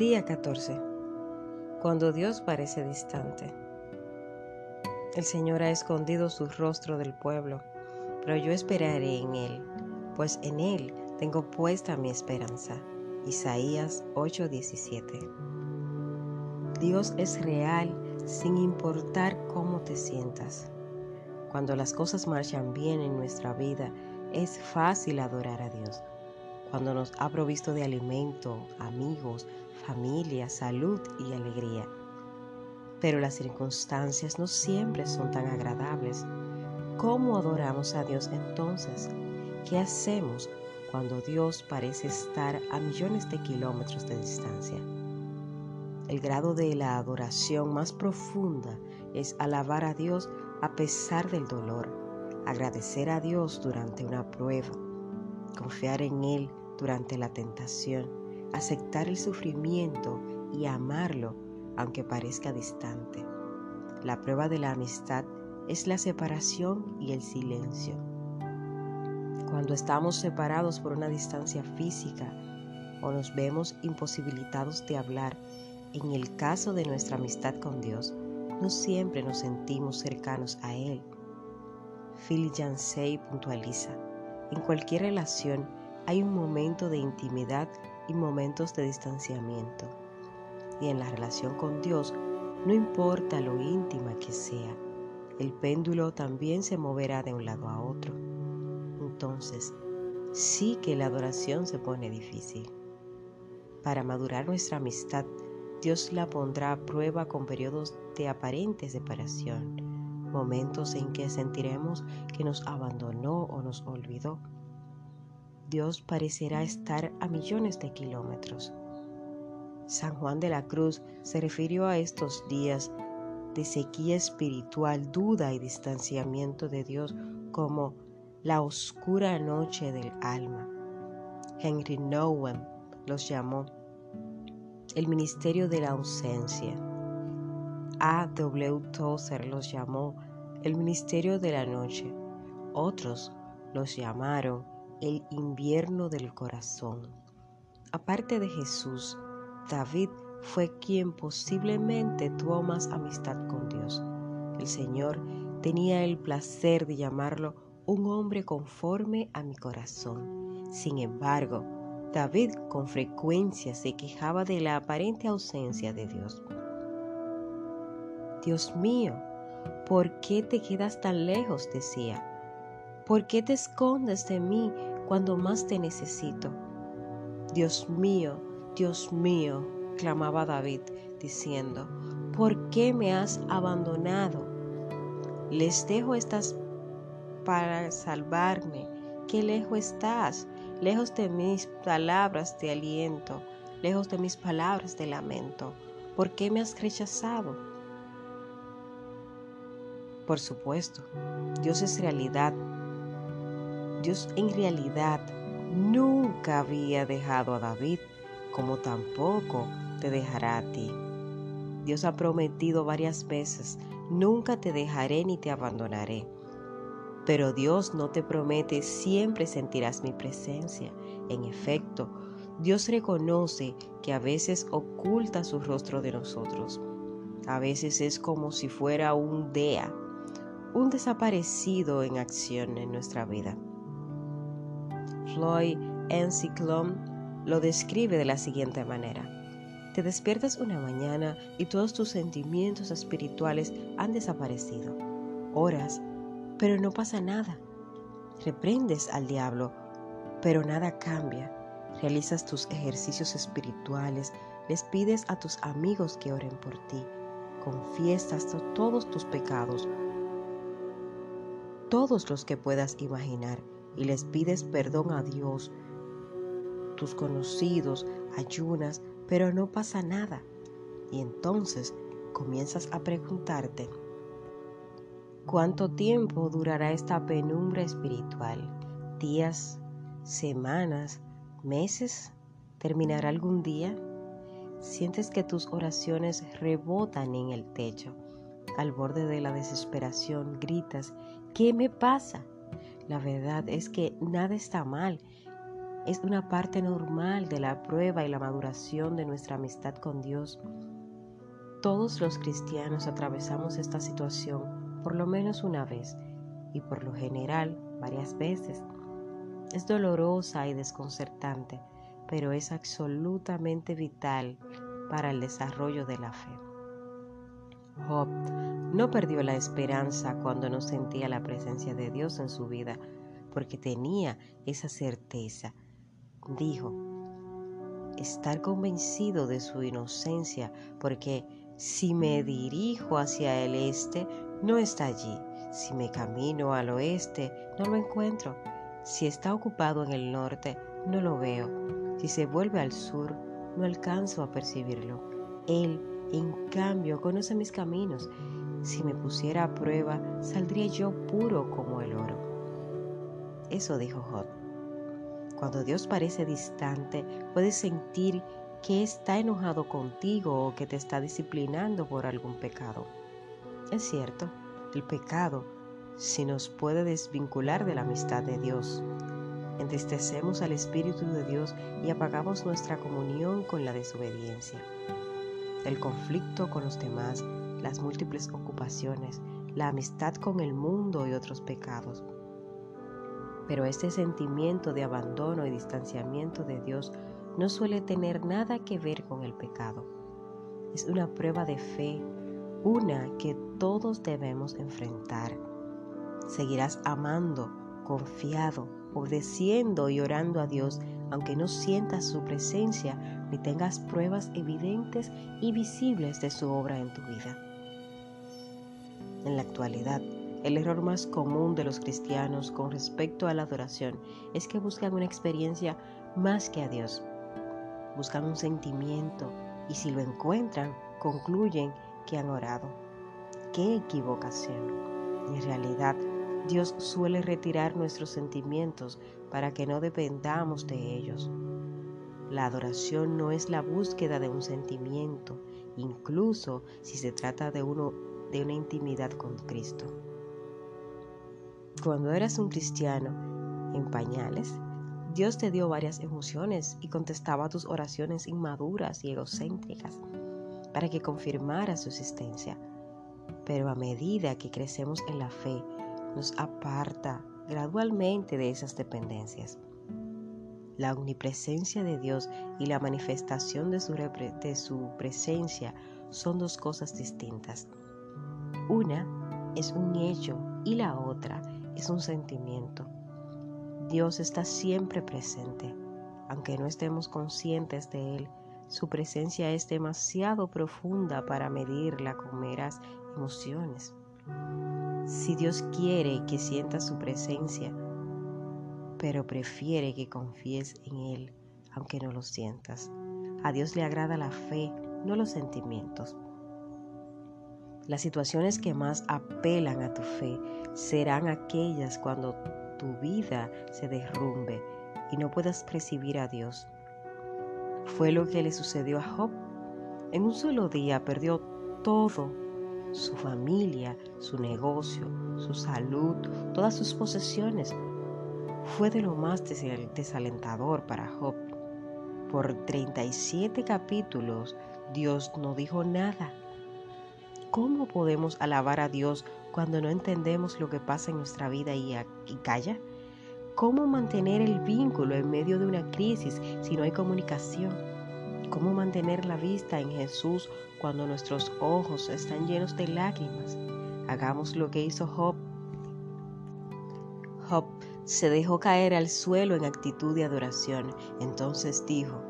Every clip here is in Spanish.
Día 14. Cuando Dios parece distante. El Señor ha escondido su rostro del pueblo, pero yo esperaré en Él, pues en Él tengo puesta mi esperanza. Isaías 8:17. Dios es real sin importar cómo te sientas. Cuando las cosas marchan bien en nuestra vida, es fácil adorar a Dios. Cuando nos ha provisto de alimento, amigos, familia, salud y alegría. Pero las circunstancias no siempre son tan agradables. ¿Cómo adoramos a Dios entonces? ¿Qué hacemos cuando Dios parece estar a millones de kilómetros de distancia? El grado de la adoración más profunda es alabar a Dios a pesar del dolor, agradecer a Dios durante una prueba, confiar en Él durante la tentación, aceptar el sufrimiento y amarlo aunque parezca distante. La prueba de la amistad es la separación y el silencio. Cuando estamos separados por una distancia física o nos vemos imposibilitados de hablar, en el caso de nuestra amistad con Dios, no siempre nos sentimos cercanos a Él. Phil Yancey puntualiza, en cualquier relación hay un momento de intimidad y momentos de distanciamiento. Y en la relación con Dios, no importa lo íntima que sea, el péndulo también se moverá de un lado a otro. Entonces, sí que la adoración se pone difícil. Para madurar nuestra amistad, Dios la pondrá a prueba con periodos de aparente separación, momentos en que sentiremos que nos abandonó o nos olvidó. Dios parecerá estar a millones de kilómetros. San Juan de la Cruz se refirió a estos días de sequía espiritual, duda y distanciamiento de Dios como la oscura noche del alma. Henry Nouwen los llamó el ministerio de la ausencia. A. W. Tozer los llamó el ministerio de la noche. Otros los llamaron el invierno del corazón. Aparte de Jesús, David fue quien posiblemente tuvo más amistad con Dios. El Señor tenía el placer de llamarlo un hombre conforme a mi corazón. Sin embargo, David con frecuencia se quejaba de la aparente ausencia de Dios. Dios mío, ¿por qué te quedas tan lejos? decía. ¿Por qué te escondes de mí cuando más te necesito? Dios mío, Dios mío, clamaba David, diciendo, ¿por qué me has abandonado? Les dejo estas para salvarme. Qué lejos estás, lejos de mis palabras de aliento, lejos de mis palabras de lamento. ¿Por qué me has rechazado? Por supuesto, Dios es realidad. Dios en realidad nunca había dejado a David, como tampoco te dejará a ti. Dios ha prometido varias veces, nunca te dejaré ni te abandonaré. Pero Dios no te promete siempre sentirás mi presencia. En efecto, Dios reconoce que a veces oculta su rostro de nosotros. A veces es como si fuera un DEA, un desaparecido en acción en nuestra vida. Floyd Encyclone lo describe de la siguiente manera. Te despiertas una mañana y todos tus sentimientos espirituales han desaparecido. Horas pero no pasa nada. Reprendes al diablo, pero nada cambia. Realizas tus ejercicios espirituales, les pides a tus amigos que oren por ti, confiesas todos tus pecados, todos los que puedas imaginar, y les pides perdón a Dios, tus conocidos, ayunas, pero no pasa nada. Y entonces comienzas a preguntarte, ¿Cuánto tiempo durará esta penumbra espiritual? ¿Días? ¿Semanas? ¿Meses? ¿Terminará algún día? Sientes que tus oraciones rebotan en el techo. Al borde de la desesperación gritas, ¿qué me pasa? La verdad es que nada está mal es una parte normal de la prueba y la maduración de nuestra amistad con Dios. Todos los cristianos atravesamos esta situación por lo menos una vez y por lo general varias veces. Es dolorosa y desconcertante, pero es absolutamente vital para el desarrollo de la fe. Job no perdió la esperanza cuando no sentía la presencia de Dios en su vida, porque tenía esa certeza. Dijo, estar convencido de su inocencia, porque si me dirijo hacia el este, no está allí. Si me camino al oeste, no lo encuentro. Si está ocupado en el norte, no lo veo. Si se vuelve al sur, no alcanzo a percibirlo. Él, en cambio, conoce mis caminos. Si me pusiera a prueba, saldría yo puro como el oro. Eso dijo Job. Cuando Dios parece distante, puedes sentir que está enojado contigo o que te está disciplinando por algún pecado. Es cierto, el pecado si nos puede desvincular de la amistad de Dios. Entristecemos al Espíritu de Dios y apagamos nuestra comunión con la desobediencia. El conflicto con los demás, las múltiples ocupaciones, la amistad con el mundo y otros pecados. Pero este sentimiento de abandono y distanciamiento de Dios no suele tener nada que ver con el pecado. Es una prueba de fe, una que todos debemos enfrentar. Seguirás amando, confiado, obedeciendo y orando a Dios, aunque no sientas su presencia ni tengas pruebas evidentes y visibles de su obra en tu vida. En la actualidad, el error más común de los cristianos con respecto a la adoración es que buscan una experiencia más que a Dios buscan un sentimiento y si lo encuentran, concluyen que han orado. ¡Qué equivocación! En realidad, Dios suele retirar nuestros sentimientos para que no dependamos de ellos. La adoración no es la búsqueda de un sentimiento, incluso si se trata de, una intimidad con Cristo. Cuando eras un cristiano en pañales, Dios te dio varias emociones y contestaba tus oraciones inmaduras y egocéntricas para que confirmara su existencia. Pero a medida que crecemos en la fe, nos aparta gradualmente de esas dependencias. La omnipresencia de Dios y la manifestación de su, de su presencia son dos cosas distintas. Una es un hecho y la otra es un sentimiento. Dios está siempre presente. Aunque no estemos conscientes de Él, su presencia es demasiado profunda para medirla con meras emociones. Si Dios quiere que sientas su presencia, pero prefiere que confíes en Él, aunque no lo sientas. A Dios le agrada la fe, no los sentimientos. Las situaciones que más apelan a tu fe serán aquellas cuando tu vida se derrumbe y no puedas percibir a Dios. Fue lo que le sucedió a Job. En un solo día perdió todo, su familia, su negocio, su salud, todas sus posesiones. Fue de lo más desalentador para Job. Por 37 capítulos Dios no dijo nada. ¿Cómo podemos alabar a Dios cuando no entendemos lo que pasa en nuestra vida y, calla? ¿Cómo mantener el vínculo en medio de una crisis si no hay comunicación? ¿Cómo mantener la vista en Jesús cuando nuestros ojos están llenos de lágrimas? Hagamos lo que hizo Job. Job se dejó caer al suelo en actitud de adoración. Entonces dijo,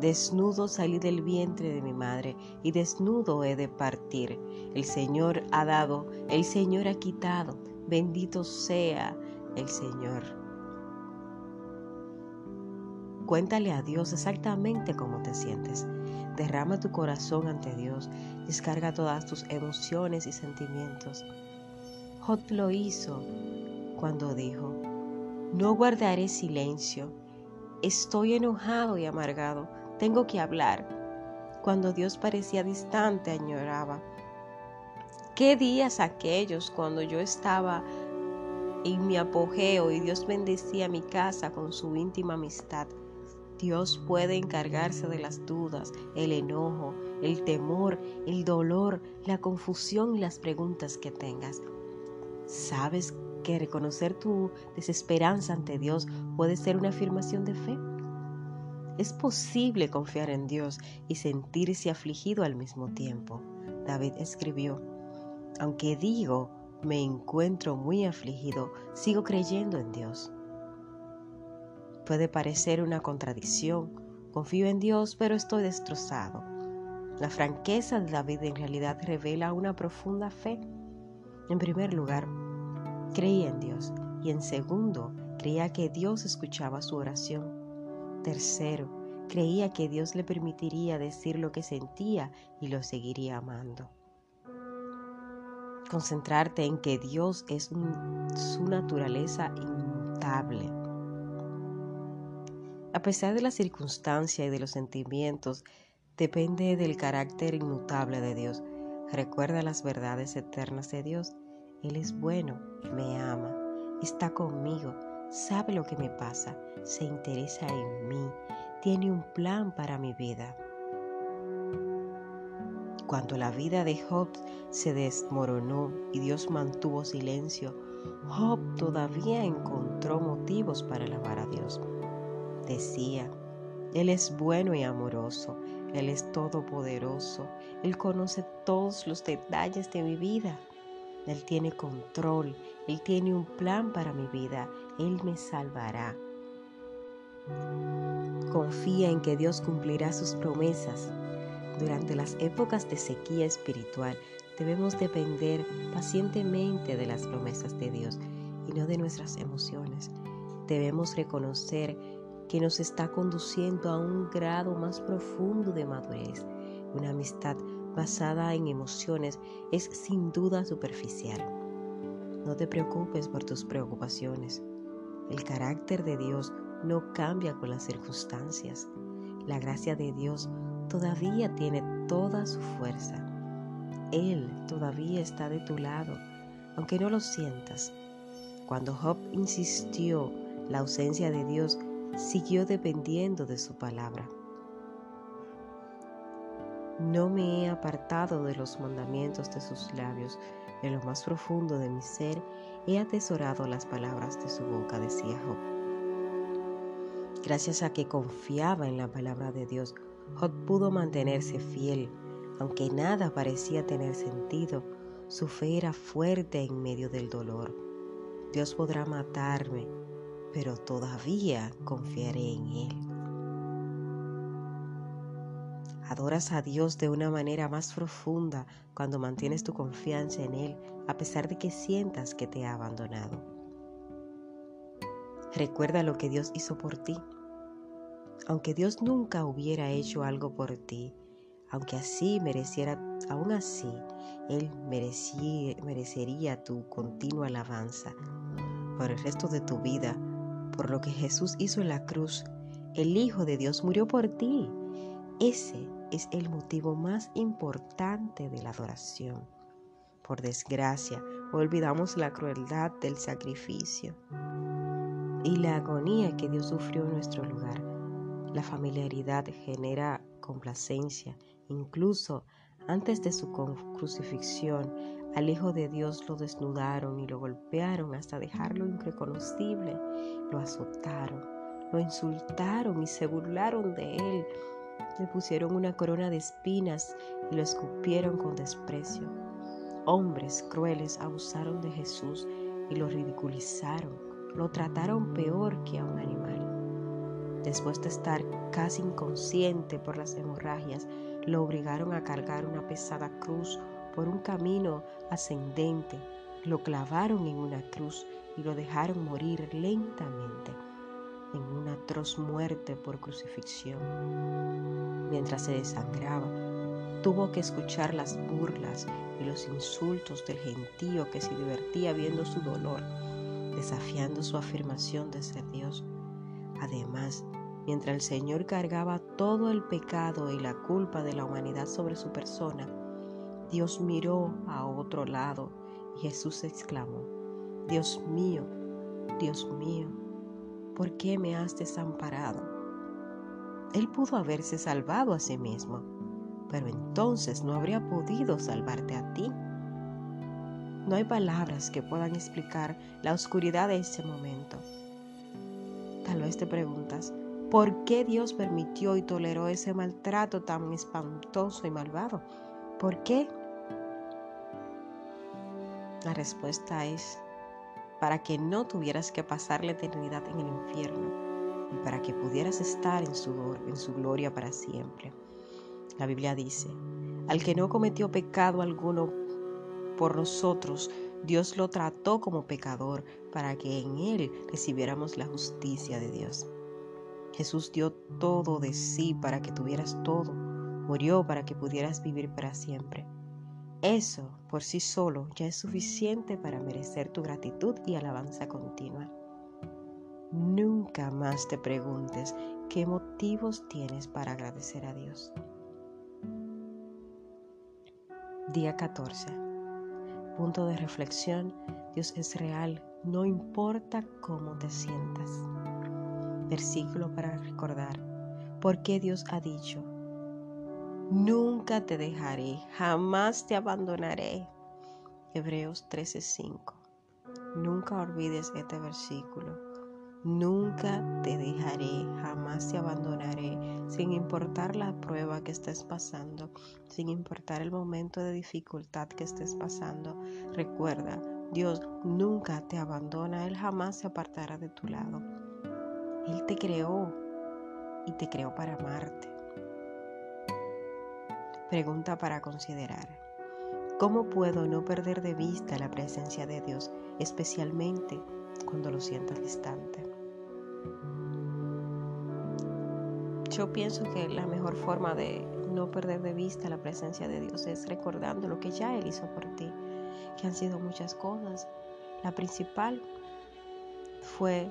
Desnudo salí del vientre de mi madre y desnudo he de partir. El Señor ha dado, el Señor ha quitado. Bendito sea el Señor. Cuéntale a Dios exactamente cómo te sientes. Derrama tu corazón ante Dios. Descarga todas tus emociones y sentimientos. Job lo hizo cuando dijo, no guardaré silencio. Estoy enojado y amargado tengo que hablar. Cuando Dios parecía distante, añoraba. ¿Qué días aquellos cuando yo estaba en mi apogeo y Dios bendecía mi casa con su íntima amistad. Dios puede encargarse de las dudas, el enojo, el temor, el dolor, la confusión y las preguntas que tengas. ¿Sabes que reconocer tu desesperanza ante Dios puede ser una afirmación de fe? Es posible confiar en Dios y sentirse afligido al mismo tiempo. David escribió, aunque digo, me encuentro muy afligido, sigo creyendo en Dios. Puede parecer una contradicción, confío en Dios, pero estoy destrozado. La franqueza de David en realidad revela una profunda fe. En primer lugar, creía en Dios y en segundo, creía que Dios escuchaba su oración. Tercero, creía que Dios le permitiría decir lo que sentía y lo seguiría amando. Concentrarte en que Dios es su naturaleza inmutable. A pesar de la circunstancia y de los sentimientos, depende del carácter inmutable de Dios. Recuerda las verdades eternas de Dios. Él es bueno, me ama, está conmigo sabe lo que me pasa, se interesa en mí, tiene un plan para mi vida. Cuando la vida de Job se desmoronó y Dios mantuvo silencio, Job todavía encontró motivos para alabar a Dios. Decía, Él es bueno y amoroso, Él es todopoderoso, Él conoce todos los detalles de mi vida. Él tiene control, Él tiene un plan para mi vida, Él me salvará. Confía en que Dios cumplirá sus promesas. Durante las épocas de sequía espiritual debemos depender pacientemente de las promesas de Dios y no de nuestras emociones. Debemos reconocer que nos está conduciendo a un grado más profundo de madurez, una amistad basada en emociones es sin duda superficial. No te preocupes por tus preocupaciones. El carácter de Dios no cambia con las circunstancias. La gracia de Dios todavía tiene toda su fuerza. Él todavía está de tu lado, aunque no lo sientas. Cuando Job insistió, la ausencia de Dios siguió dependiendo de su palabra. No me he apartado de los mandamientos de sus labios. En lo más profundo de mi ser he atesorado las palabras de su boca, decía Job. Gracias a que confiaba en la palabra de Dios, Job pudo mantenerse fiel. Aunque nada parecía tener sentido, su fe era fuerte en medio del dolor. Dios podrá matarme, pero todavía confiaré en Él. Adoras a Dios de una manera más profunda cuando mantienes tu confianza en Él a pesar de que sientas que te ha abandonado. Recuerda lo que Dios hizo por ti. Aunque Dios nunca hubiera hecho algo por ti, aunque así mereciera, aún así, Él merecería tu continua alabanza por el resto de tu vida, por lo que Jesús hizo en la cruz. El Hijo de Dios murió por ti. Ese es el motivo más importante de la adoración. Por desgracia, olvidamos la crueldad del sacrificio y la agonía que Dios sufrió en nuestro lugar. La familiaridad genera complacencia, incluso antes de su crucifixión, al Hijo de Dios lo desnudaron y lo golpearon hasta dejarlo irreconocible, lo azotaron, lo insultaron y se burlaron de él le pusieron una corona de espinas y lo escupieron con desprecio. Hombres crueles abusaron de Jesús y lo ridiculizaron, lo trataron peor que a un animal. Después de estar casi inconsciente por las hemorragias, lo obligaron a cargar una pesada cruz por un camino ascendente, lo clavaron en una cruz y lo dejaron morir lentamente en una atroz muerte por crucifixión. Mientras se desangraba, tuvo que escuchar las burlas y los insultos del gentío que se divertía viendo su dolor, desafiando su afirmación de ser Dios. Además, mientras el Señor cargaba todo el pecado y la culpa de la humanidad sobre su persona, Dios miró a otro lado y Jesús exclamó, Dios mío, Dios mío, ¿por qué me has desamparado? Él pudo haberse salvado a sí mismo, pero entonces no habría podido salvarte a ti. No hay palabras que puedan explicar la oscuridad de ese momento. Tal vez te preguntas, ¿por qué Dios permitió y toleró ese maltrato tan espantoso y malvado? ¿Por qué? La respuesta es para que no tuvieras que pasar la eternidad en el infierno y para que pudieras estar en su, en su gloria para siempre. La Biblia dice, al que no cometió pecado alguno por nosotros, Dios lo trató como pecador para que en él recibiéramos la justicia de Dios. Jesús dio todo de sí para que tuvieras todo, murió para que pudieras vivir para siempre. Eso por sí solo ya es suficiente para merecer tu gratitud y alabanza continua. Nunca más te preguntes qué motivos tienes para agradecer a Dios. Día 14. Punto de reflexión. Dios es real, no importa cómo te sientas. Versículo para recordar. Porque Dios ha dicho, Nunca te dejaré, jamás te abandonaré. Hebreos 13:5. Nunca olvides este versículo. Nunca te dejaré, jamás te abandonaré, sin importar la prueba que estés pasando, sin importar el momento de dificultad que estés pasando. Recuerda, Dios nunca te abandona, Él jamás se apartará de tu lado. Él te creó y te creó para amarte. Pregunta para considerar. ¿Cómo puedo no perder de vista la presencia de Dios, especialmente cuando lo siento distante? Yo pienso que la mejor forma de no perder de vista la presencia de Dios es recordando lo que ya Él hizo por ti, que han sido muchas cosas. La principal fue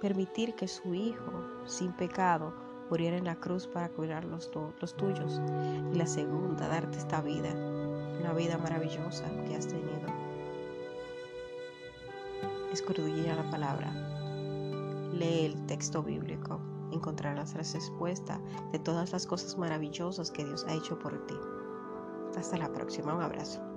permitir que su Hijo, sin pecado, muriera en la cruz para cuidar los, los tuyos. Y la segunda, darte esta vida, una vida maravillosa que has tenido. Escudriña la palabra. Lee el texto bíblico. Encontrarás la respuesta de todas las cosas maravillosas que Dios ha hecho por ti. Hasta la próxima. Un abrazo.